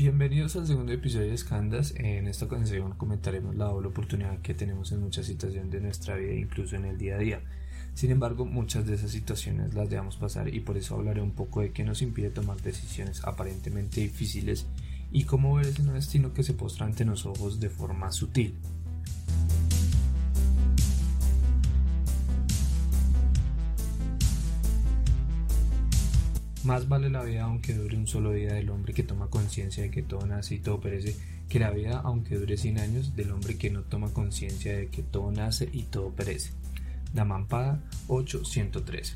Bienvenidos al segundo episodio de Escandas. En esta ocasión comentaremos la doble oportunidad que tenemos en muchas situaciones de nuestra vida, incluso en el día a día. Sin embargo, muchas de esas situaciones las dejamos pasar y por eso hablaré un poco de qué nos impide tomar decisiones aparentemente difíciles y cómo ver ese destino que se postra ante los ojos de forma sutil. Más vale la vida aunque dure un solo día del hombre que toma conciencia de que todo nace y todo perece, que la vida aunque dure 100 años del hombre que no toma conciencia de que todo nace y todo perece. Damampada 8.113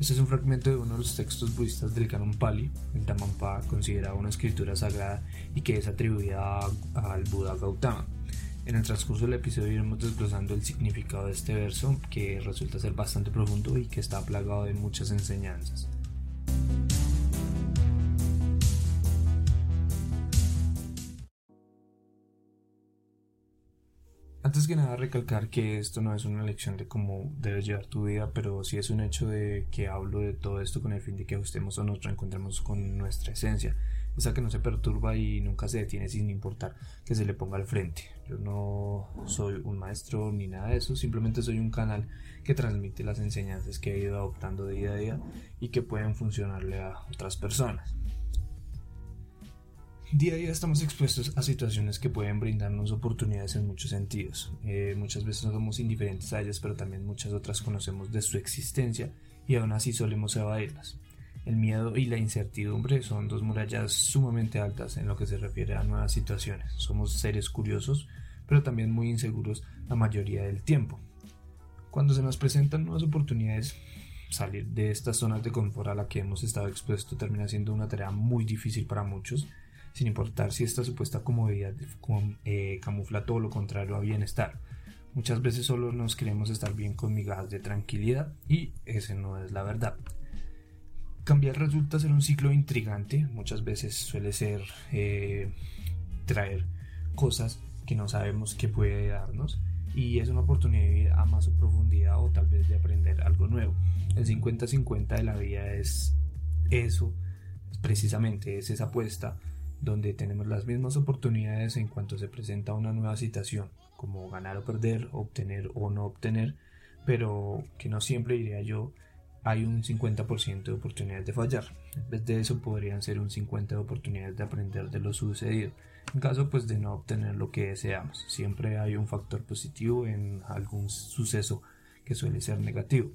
Este es un fragmento de uno de los textos budistas del Canon Pali, el Damampada considerado una escritura sagrada y que es atribuida al Buda Gautama. En el transcurso del episodio iremos desglosando el significado de este verso que resulta ser bastante profundo y que está plagado de muchas enseñanzas. Antes que nada recalcar que esto no es una lección de cómo debes llevar tu vida, pero sí es un hecho de que hablo de todo esto con el fin de que ajustemos o nos reencontremos con nuestra esencia, esa que no se perturba y nunca se detiene sin importar que se le ponga al frente. Yo no soy un maestro ni nada de eso, simplemente soy un canal que transmite las enseñanzas que he ido adoptando día a día y que pueden funcionarle a otras personas. Día a día estamos expuestos a situaciones que pueden brindarnos oportunidades en muchos sentidos. Eh, muchas veces no somos indiferentes a ellas, pero también muchas otras conocemos de su existencia y aún así solemos evadirlas. El miedo y la incertidumbre son dos murallas sumamente altas en lo que se refiere a nuevas situaciones. Somos seres curiosos, pero también muy inseguros la mayoría del tiempo. Cuando se nos presentan nuevas oportunidades, salir de estas zonas de confort a la que hemos estado expuestos termina siendo una tarea muy difícil para muchos sin importar si esta supuesta comodidad eh, camufla todo lo contrario a bienestar. Muchas veces solo nos queremos estar bien con migajas de tranquilidad y ese no es la verdad. Cambiar resulta ser un ciclo intrigante, muchas veces suele ser eh, traer cosas que no sabemos que puede darnos y es una oportunidad de ir a más profundidad o tal vez de aprender algo nuevo. El 50-50 de la vida es eso, precisamente es esa apuesta donde tenemos las mismas oportunidades en cuanto se presenta una nueva situación, como ganar o perder, obtener o no obtener, pero que no siempre diría yo hay un 50% de oportunidades de fallar. En vez de eso podrían ser un 50% de oportunidades de aprender de lo sucedido. En caso pues de no obtener lo que deseamos, siempre hay un factor positivo en algún suceso que suele ser negativo.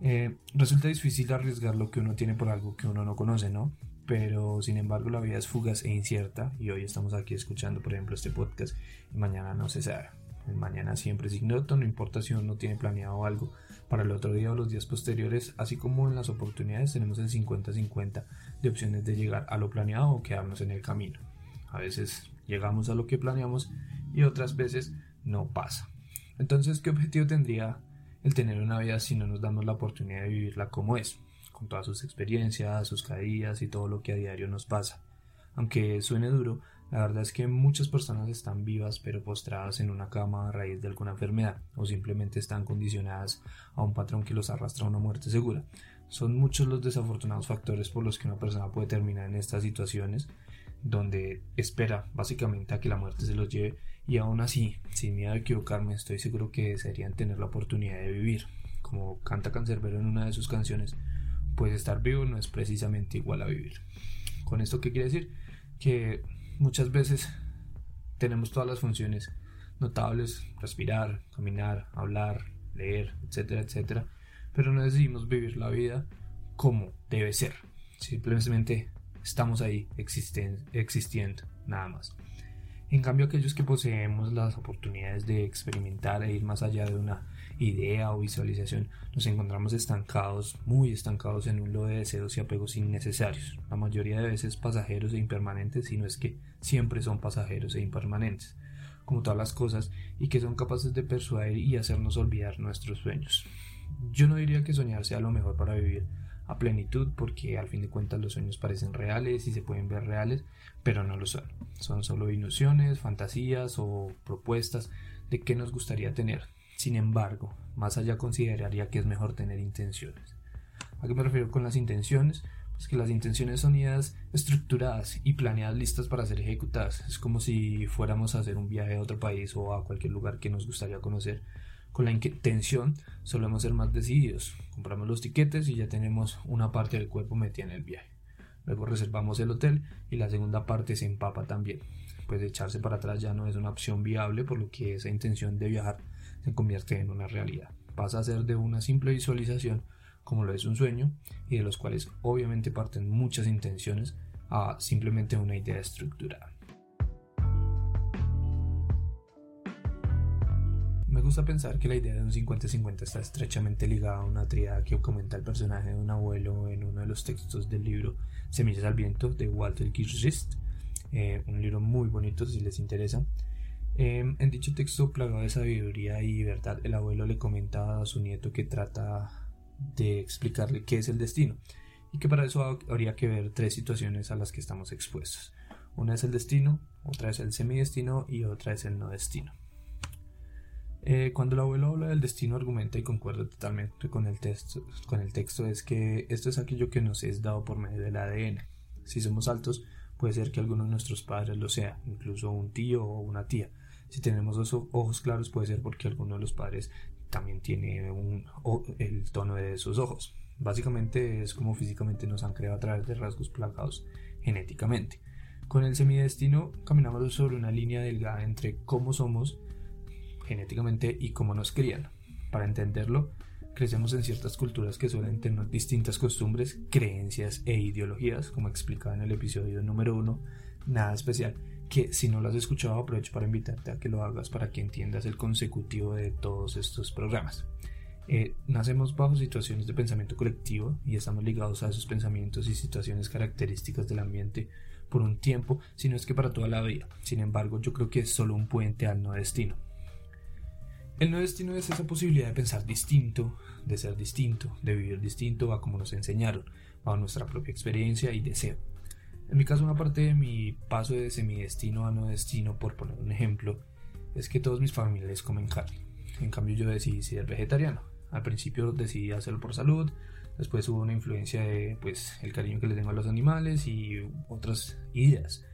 Eh, resulta difícil arriesgar lo que uno tiene por algo que uno no conoce, ¿no? pero sin embargo la vida es fugaz e incierta y hoy estamos aquí escuchando por ejemplo este podcast y mañana no se sabe. El mañana siempre es ignoto, no importa si uno tiene planeado algo para el otro día o los días posteriores, así como en las oportunidades tenemos el 50-50 de opciones de llegar a lo planeado o quedarnos en el camino. A veces llegamos a lo que planeamos y otras veces no pasa. Entonces, ¿qué objetivo tendría el tener una vida si no nos damos la oportunidad de vivirla como es? con todas sus experiencias, sus caídas y todo lo que a diario nos pasa. Aunque suene duro, la verdad es que muchas personas están vivas pero postradas en una cama a raíz de alguna enfermedad o simplemente están condicionadas a un patrón que los arrastra a una muerte segura. Son muchos los desafortunados factores por los que una persona puede terminar en estas situaciones donde espera básicamente a que la muerte se los lleve y aún así, sin miedo a equivocarme, estoy seguro que desearían tener la oportunidad de vivir. Como canta Cancerbero en una de sus canciones, pues estar vivo no es precisamente igual a vivir. ¿Con esto qué quiere decir? Que muchas veces tenemos todas las funciones notables, respirar, caminar, hablar, leer, etcétera, etcétera, pero no decidimos vivir la vida como debe ser. Simplemente estamos ahí existiendo, nada más. En cambio, aquellos que poseemos las oportunidades de experimentar e ir más allá de una idea o visualización, nos encontramos estancados, muy estancados en un lodo de deseos y apegos innecesarios, la mayoría de veces pasajeros e impermanentes, si no es que siempre son pasajeros e impermanentes, como todas las cosas, y que son capaces de persuadir y hacernos olvidar nuestros sueños. Yo no diría que soñar sea lo mejor para vivir, a plenitud porque al fin de cuentas los sueños parecen reales y se pueden ver reales, pero no lo son. Son solo ilusiones, fantasías o propuestas de qué nos gustaría tener. Sin embargo, más allá consideraría que es mejor tener intenciones. ¿A qué me refiero con las intenciones? es que las intenciones son ideas estructuradas y planeadas listas para ser ejecutadas. Es como si fuéramos a hacer un viaje a otro país o a cualquier lugar que nos gustaría conocer. Con la intención solemos ser más decididos. Compramos los tiquetes y ya tenemos una parte del cuerpo metida en el viaje. Luego reservamos el hotel y la segunda parte se empapa también. Pues echarse para atrás ya no es una opción viable, por lo que esa intención de viajar se convierte en una realidad. Pasa a ser de una simple visualización como lo es un sueño, y de los cuales obviamente parten muchas intenciones a simplemente una idea estructurada. Me gusta pensar que la idea de un 50-50 está estrechamente ligada a una triada que comenta el personaje de un abuelo en uno de los textos del libro Semillas al Viento de Walter Kirschist, eh, un libro muy bonito si les interesa. Em, en dicho texto plagado de sabiduría y verdad, el abuelo le comenta a su nieto que trata de explicarle qué es el destino y que para eso habría que ver tres situaciones a las que estamos expuestos. Una es el destino, otra es el semidestino y otra es el no destino. Eh, cuando el abuelo habla del destino argumenta y concuerda totalmente con el, texto, con el texto es que esto es aquello que nos es dado por medio del ADN. Si somos altos, puede ser que alguno de nuestros padres lo sea, incluso un tío o una tía. Si tenemos dos ojos claros, puede ser porque alguno de los padres también tiene un, el tono de sus ojos. Básicamente es como físicamente nos han creado a través de rasgos plagados genéticamente. Con el semidestino caminamos sobre una línea delgada entre cómo somos genéticamente y cómo nos crían. Para entenderlo, crecemos en ciertas culturas que suelen tener distintas costumbres, creencias e ideologías, como explicaba en el episodio número uno, nada especial, que si no lo has escuchado aprovecho para invitarte a que lo hagas para que entiendas el consecutivo de todos estos programas. Eh, nacemos bajo situaciones de pensamiento colectivo y estamos ligados a esos pensamientos y situaciones características del ambiente por un tiempo, si no es que para toda la vida. Sin embargo, yo creo que es solo un puente al no destino. El no destino es esa posibilidad de pensar distinto, de ser distinto, de vivir distinto a como nos enseñaron, a nuestra propia experiencia y deseo. En mi caso, una parte de mi paso de semidestino a no destino, por poner un ejemplo, es que todos mis familiares comen carne. En cambio, yo decidí ser vegetariano. Al principio decidí hacerlo por salud, después hubo una influencia de pues el cariño que le tengo a los animales y otras ideas.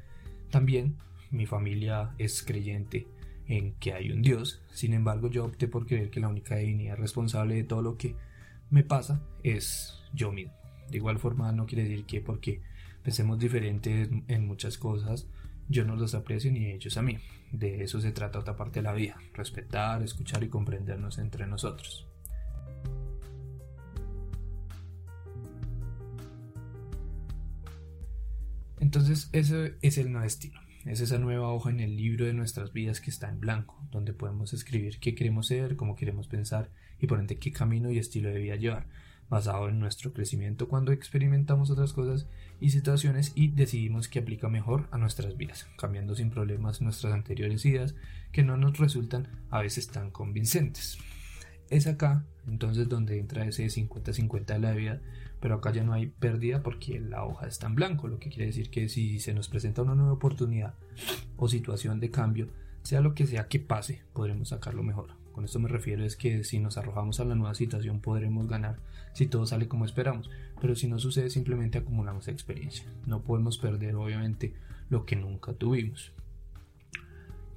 También mi familia es creyente en que hay un Dios, sin embargo yo opté por creer que la única divinidad responsable de todo lo que me pasa es yo mismo. De igual forma no quiere decir que porque pensemos diferentes en muchas cosas, yo no los aprecio ni ellos a mí. De eso se trata otra parte de la vida, respetar, escuchar y comprendernos entre nosotros. Entonces, ese es el no destino. Es esa nueva hoja en el libro de nuestras vidas que está en blanco, donde podemos escribir qué queremos ser, cómo queremos pensar y por ende qué camino y estilo de vida llevar basado en nuestro crecimiento cuando experimentamos otras cosas y situaciones y decidimos que aplica mejor a nuestras vidas, cambiando sin problemas nuestras anteriores ideas que no nos resultan a veces tan convincentes. Es acá entonces donde entra ese 50-50 de la vida, pero acá ya no hay pérdida porque la hoja está en blanco, lo que quiere decir que si se nos presenta una nueva oportunidad o situación de cambio, sea lo que sea que pase, podremos sacarlo mejor. Con esto me refiero es que si nos arrojamos a la nueva situación podremos ganar si todo sale como esperamos, pero si no sucede simplemente acumulamos experiencia. No podemos perder obviamente lo que nunca tuvimos.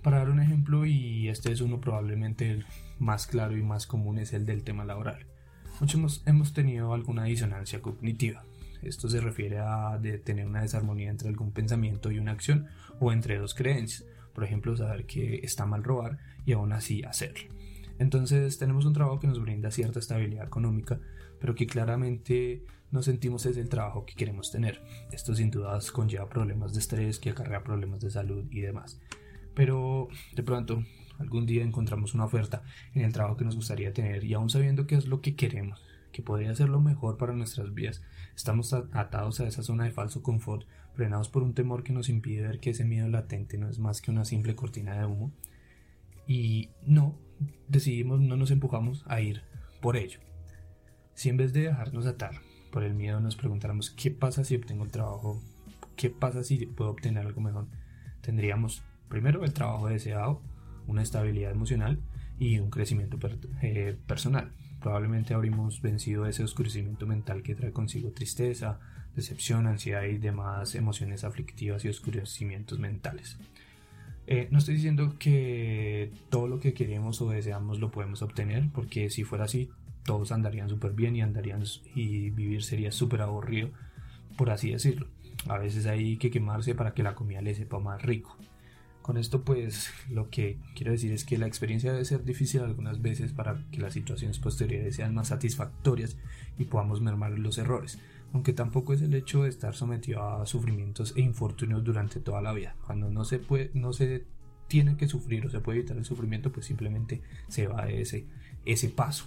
Para dar un ejemplo, y este es uno probablemente el más claro y más común, es el del tema laboral. Muchos hemos tenido alguna disonancia cognitiva. Esto se refiere a de tener una desarmonía entre algún pensamiento y una acción o entre dos creencias. Por ejemplo, saber que está mal robar y aún así hacerlo. Entonces tenemos un trabajo que nos brinda cierta estabilidad económica, pero que claramente no sentimos es el trabajo que queremos tener. Esto sin dudas conlleva problemas de estrés, que acarrea problemas de salud y demás. Pero de pronto algún día encontramos una oferta en el trabajo que nos gustaría tener y aún sabiendo qué es lo que queremos, que podría ser lo mejor para nuestras vidas, estamos atados a esa zona de falso confort, frenados por un temor que nos impide ver que ese miedo latente no es más que una simple cortina de humo. Y no, decidimos, no nos empujamos a ir por ello. Si en vez de dejarnos atar por el miedo nos preguntáramos qué pasa si obtengo el trabajo, qué pasa si puedo obtener algo mejor, tendríamos primero el trabajo deseado, una estabilidad emocional y un crecimiento eh, personal. Probablemente habremos vencido ese oscurecimiento mental que trae consigo tristeza, decepción, ansiedad y demás emociones aflictivas y oscurecimientos mentales. Eh, no estoy diciendo que todo lo que queremos o deseamos lo podemos obtener, porque si fuera así, todos andarían súper bien y andarían y vivir sería súper aburrido, por así decirlo. A veces hay que quemarse para que la comida le sepa más rico. Con esto pues lo que quiero decir es que la experiencia debe ser difícil algunas veces para que las situaciones posteriores sean más satisfactorias y podamos mermar los errores, aunque tampoco es el hecho de estar sometido a sufrimientos e infortunios durante toda la vida. Cuando no se puede, no se tiene que sufrir o se puede evitar el sufrimiento, pues simplemente se va de ese, ese paso.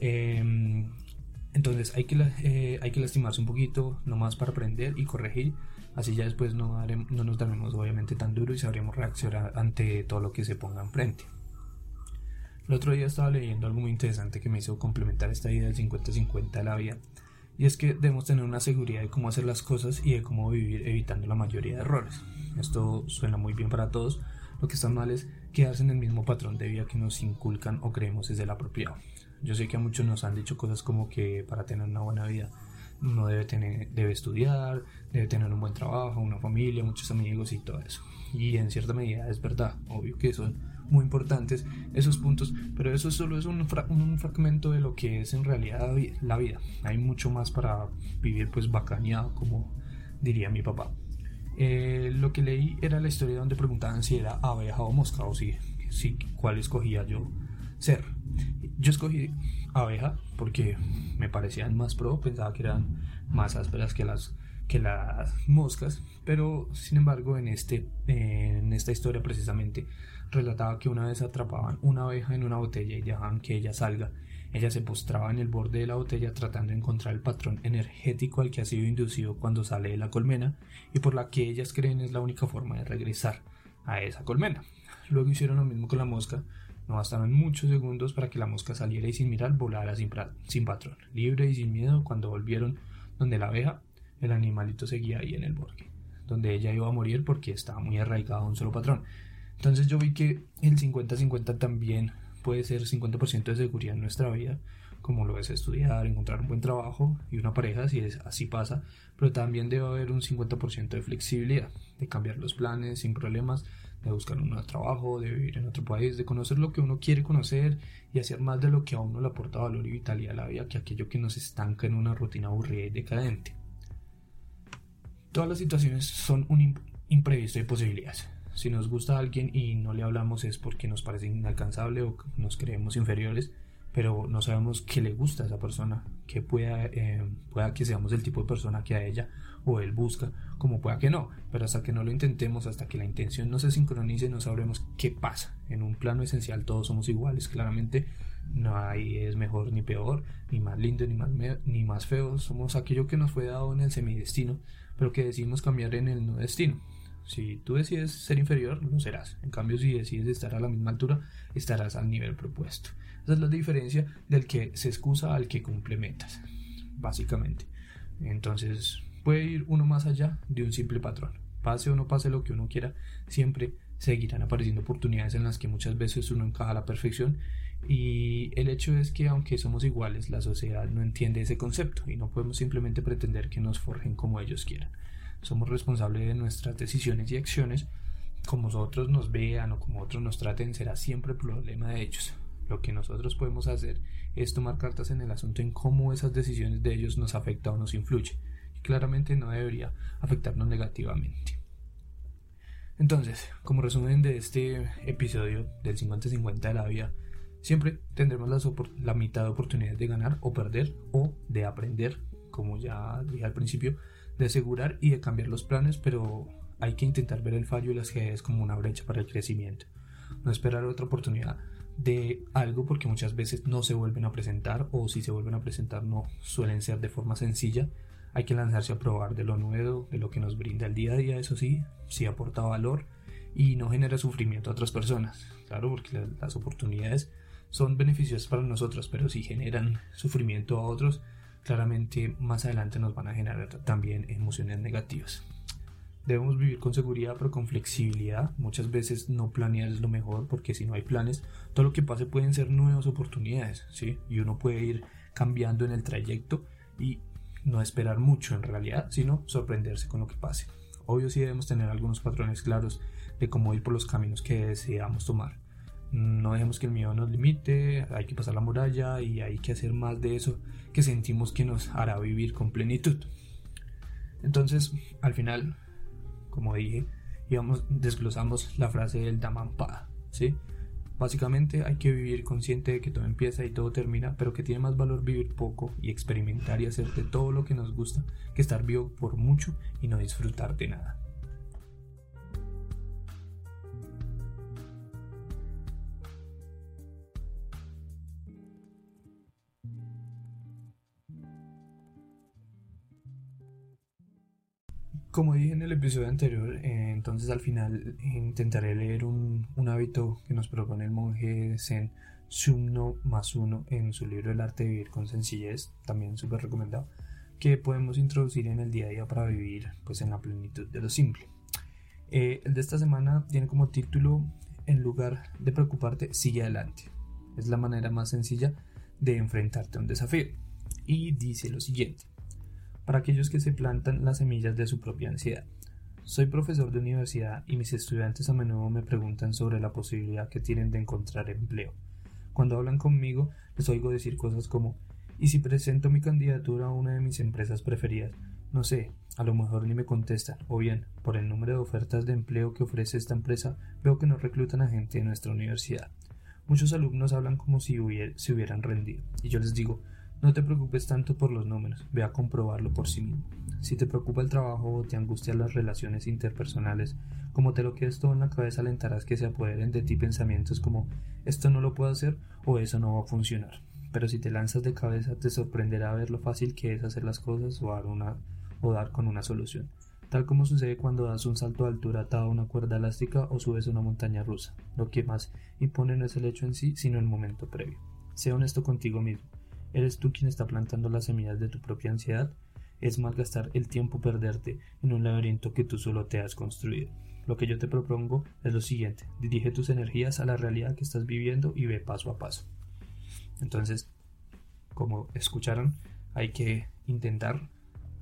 Em, entonces hay que, eh, hay que lastimarse un poquito nomás para aprender y corregir. Así ya después no, no nos daremos obviamente tan duro y sabremos reaccionar ante todo lo que se ponga enfrente. El otro día estaba leyendo algo muy interesante que me hizo complementar esta idea del 50-50 de la vida. Y es que debemos tener una seguridad de cómo hacer las cosas y de cómo vivir evitando la mayoría de errores. Esto suena muy bien para todos. Lo que está mal es quedarse en el mismo patrón de vida que nos inculcan o creemos es el apropiado. Yo sé que a muchos nos han dicho cosas como que para tener una buena vida uno debe, tener, debe estudiar, debe tener un buen trabajo, una familia, muchos amigos y todo eso. Y en cierta medida es verdad, obvio que son muy importantes esos puntos, pero eso solo es un, fragmento de lo que es en realidad la vida. Hay mucho más para vivir pues bacaneado, como diría mi papá. Eh, lo que leí era la historia donde preguntaban si era abeja o mosca o si, si cuál escogía yo ser. Yo escogí abeja porque me parecían más pro, pensaba que eran más ásperas que las, que las moscas, pero sin embargo en, este, en esta historia precisamente relataba que una vez atrapaban una abeja en una botella y dejaban que ella salga. Ella se postraba en el borde de la botella tratando de encontrar el patrón energético al que ha sido inducido cuando sale de la colmena y por la que ellas creen es la única forma de regresar a esa colmena. Luego hicieron lo mismo con la mosca, no bastaron muchos segundos para que la mosca saliera y sin mirar volara sin, patrón, libre y sin miedo. Cuando volvieron donde la abeja, el animalito seguía ahí en el bosque, donde ella iba a morir porque estaba muy arraigada a un solo patrón. Entonces yo vi que el 50-50 también puede ser 50% de seguridad en nuestra vida, como lo es estudiar, encontrar un buen trabajo y una pareja, si es, así pasa, pero también debe haber un 50% de flexibilidad, de cambiar los planes sin problemas, de buscar un nuevo trabajo, de vivir en otro país, de conocer lo que uno quiere conocer y hacer más de lo que a uno le aporta valor y vitalidad a la vida que aquello que nos estanca en una rutina aburrida y decadente. Todas las situaciones son un imprevisto de posibilidades. Si nos gusta alguien y no le hablamos es porque nos parece inalcanzable o nos creemos inferiores, pero no sabemos qué le gusta a esa persona, que pueda, eh, pueda que seamos el tipo de persona que a ella o él busca, como pueda que no, pero hasta que no lo intentemos, hasta que la intención no se sincronice, no sabremos qué pasa. En un plano esencial todos somos iguales, claramente no hay es mejor ni peor, ni más lindo ni más, ni más feo, somos aquello que nos fue dado en el semidestino, pero que decidimos cambiar en el no destino. Si tú decides ser inferior, lo serás. En cambio, si decides estar a la misma altura, estarás al nivel propuesto. Esa es la diferencia del que se excusa al que complementas, básicamente. Entonces, puede ir uno más allá de un simple patrón. Pase o no pase lo que uno quiera, siempre seguirán apareciendo oportunidades en las que muchas veces uno encaja a la perfección y el hecho es que aunque somos iguales, la sociedad no entiende ese concepto y no podemos simplemente pretender que nos forjen como ellos quieran. Somos responsables de nuestras decisiones y acciones. Como otros nos vean o como otros nos traten será siempre problema de ellos. Lo que nosotros podemos hacer es tomar cartas en el asunto en cómo esas decisiones de ellos nos afecta o nos influye claramente no debería afectarnos negativamente. Entonces, como resumen de este episodio del 50-50 de la vida, siempre tendremos la, la mitad de oportunidades de ganar o perder o de aprender, como ya dije al principio, de asegurar y de cambiar los planes, pero hay que intentar ver el fallo y las GES como una brecha para el crecimiento. No esperar otra oportunidad de algo porque muchas veces no se vuelven a presentar o si se vuelven a presentar no suelen ser de forma sencilla hay que lanzarse a probar de lo nuevo, de lo que nos brinda el día a día, eso sí, si aporta valor y no genera sufrimiento a otras personas. Claro, porque las oportunidades son beneficiosas para nosotros, pero si generan sufrimiento a otros, claramente más adelante nos van a generar también emociones negativas. Debemos vivir con seguridad pero con flexibilidad. Muchas veces no planear es lo mejor porque si no hay planes, todo lo que pase pueden ser nuevas oportunidades, ¿sí? Y uno puede ir cambiando en el trayecto y no esperar mucho en realidad, sino sorprenderse con lo que pase. Obvio sí debemos tener algunos patrones claros de cómo ir por los caminos que deseamos tomar. No dejemos que el miedo nos limite, hay que pasar la muralla y hay que hacer más de eso que sentimos que nos hará vivir con plenitud. Entonces, al final, como dije, desglosamos la frase del Damampada, ¿sí? Básicamente hay que vivir consciente de que todo empieza y todo termina, pero que tiene más valor vivir poco y experimentar y hacer de todo lo que nos gusta que estar vivo por mucho y no disfrutar de nada. Como dije en el episodio anterior, eh, entonces al final intentaré leer un, hábito que nos propone el monje Zen Sumno más uno en su libro El arte de vivir con sencillez, también súper recomendado, que podemos introducir en el día a día para vivir pues en la plenitud de lo simple. Eh, el de esta semana tiene como título En lugar de preocuparte, sigue adelante. Es la manera más sencilla de enfrentarte a un desafío. Y dice lo siguiente para aquellos que se plantan las semillas de su propia ansiedad. Soy profesor de universidad y mis estudiantes a menudo me preguntan sobre la posibilidad que tienen de encontrar empleo. Cuando hablan conmigo les oigo decir cosas como ¿y si presento mi candidatura a una de mis empresas preferidas? No sé, a lo mejor ni me contestan, o bien, por el número de ofertas de empleo que ofrece esta empresa, veo que no reclutan a gente de nuestra universidad. Muchos alumnos hablan como si se hubieran rendido, y yo les digo, no te preocupes tanto por los números, ve a comprobarlo por sí mismo. Si te preocupa el trabajo o te angustian las relaciones interpersonales, como te lo quedes todo en la cabeza, alentarás que se apoderen de ti pensamientos como esto no lo puedo hacer o eso no va a funcionar. Pero si te lanzas de cabeza, te sorprenderá ver lo fácil que es hacer las cosas o dar, una, o dar con una solución. Tal como sucede cuando das un salto de altura atado a una cuerda elástica o subes una montaña rusa. Lo que más impone no es el hecho en sí, sino el momento previo. Sé honesto contigo mismo. ¿Eres tú quien está plantando las semillas de tu propia ansiedad? Es malgastar el tiempo perderte en un laberinto que tú solo te has construido. Lo que yo te propongo es lo siguiente, dirige tus energías a la realidad que estás viviendo y ve paso a paso. Entonces, como escucharon, hay que intentar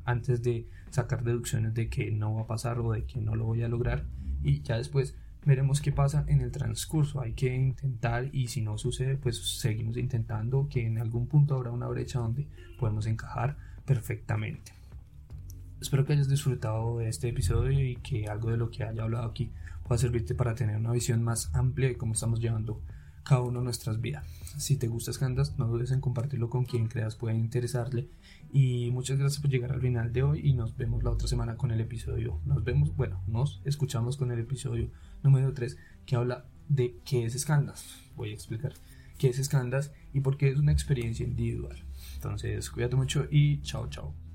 antes de sacar deducciones de que no va a pasar o de que no lo voy a lograr y ya después veremos qué pasa en el transcurso. Hay que intentar y si no sucede, pues seguimos intentando que en algún punto habrá una brecha donde podemos encajar perfectamente. Espero que hayas disfrutado de este episodio y que algo de lo que haya hablado aquí pueda servirte para tener una visión más amplia de cómo estamos llevando cada uno de nuestras vidas. Si te gusta Scandas, no dudes en compartirlo con quien creas pueda interesarle. Y muchas gracias por llegar al final de hoy y nos vemos la otra semana con el episodio. Nos vemos, bueno, nos escuchamos con el episodio número 3 que habla de qué es Scandas. Voy a explicar qué es Scandas y por qué es una experiencia individual. Entonces, cuídate mucho y chao, chao.